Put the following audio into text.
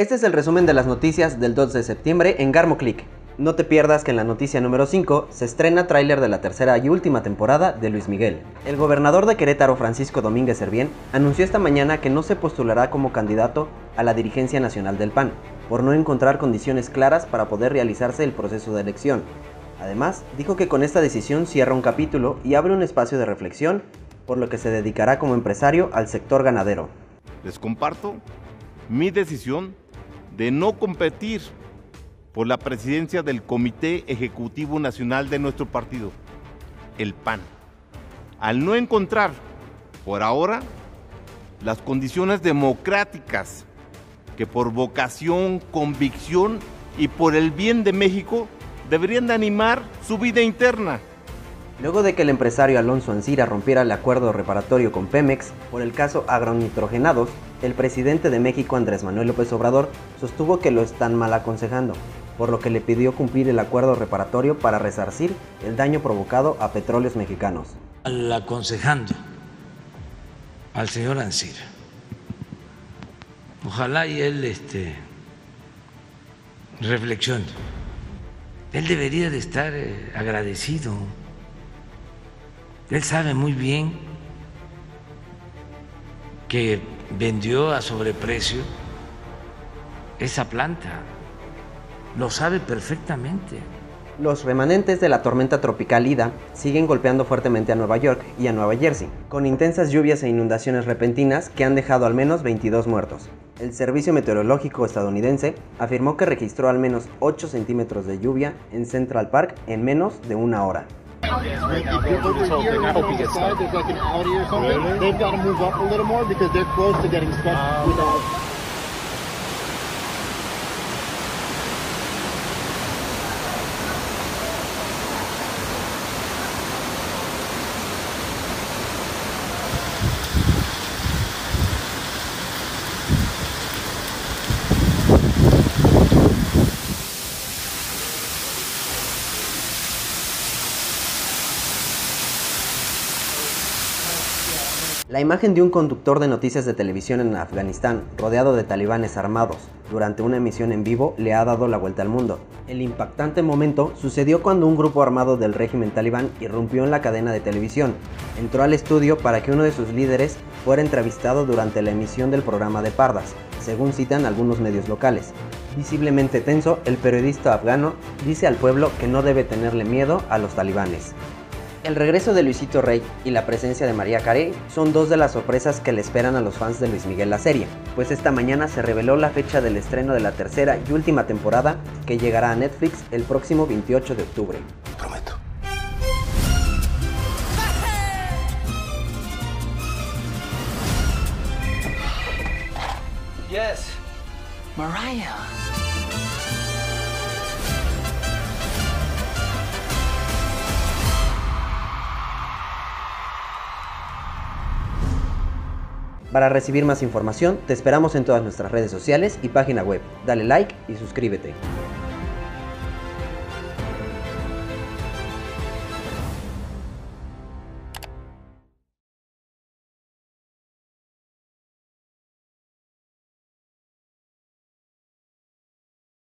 Este es el resumen de las noticias del 2 de septiembre en Garmo Click. No te pierdas que en la noticia número 5 se estrena tráiler de la tercera y última temporada de Luis Miguel. El gobernador de Querétaro, Francisco Domínguez Servién, anunció esta mañana que no se postulará como candidato a la dirigencia nacional del PAN, por no encontrar condiciones claras para poder realizarse el proceso de elección. Además, dijo que con esta decisión cierra un capítulo y abre un espacio de reflexión, por lo que se dedicará como empresario al sector ganadero. Les comparto mi decisión de no competir por la presidencia del Comité Ejecutivo Nacional de nuestro partido, el PAN, al no encontrar, por ahora, las condiciones democráticas que por vocación, convicción y por el bien de México deberían de animar su vida interna. Luego de que el empresario Alonso Ancira rompiera el acuerdo reparatorio con Pemex por el caso agronitrogenados, el presidente de México Andrés Manuel López Obrador sostuvo que lo están mal aconsejando, por lo que le pidió cumplir el acuerdo reparatorio para resarcir el daño provocado a petróleos mexicanos. Al aconsejando al señor Ancira. Ojalá y él este, reflexione. Él debería de estar eh, agradecido. Él sabe muy bien que vendió a sobreprecio esa planta lo sabe perfectamente. Los remanentes de la tormenta tropical Ida siguen golpeando fuertemente a Nueva York y a Nueva Jersey, con intensas lluvias e inundaciones repentinas que han dejado al menos 22 muertos. El Servicio Meteorológico estadounidense afirmó que registró al menos 8 centímetros de lluvia en Central Park en menos de una hora. right now. If over here, I hope he gets. There's like an Audi or something. Really? They've got to move up a little more because they're close to getting stuck um, with all. La imagen de un conductor de noticias de televisión en Afganistán, rodeado de talibanes armados, durante una emisión en vivo, le ha dado la vuelta al mundo. El impactante momento sucedió cuando un grupo armado del régimen talibán irrumpió en la cadena de televisión. Entró al estudio para que uno de sus líderes fuera entrevistado durante la emisión del programa de Pardas, según citan algunos medios locales. Visiblemente tenso, el periodista afgano dice al pueblo que no debe tenerle miedo a los talibanes. El regreso de Luisito Rey y la presencia de María Carey son dos de las sorpresas que le esperan a los fans de Luis Miguel la serie, pues esta mañana se reveló la fecha del estreno de la tercera y última temporada que llegará a Netflix el próximo 28 de octubre. Prometo. Yes. Mariah. Para recibir más información, te esperamos en todas nuestras redes sociales y página web. Dale like y suscríbete.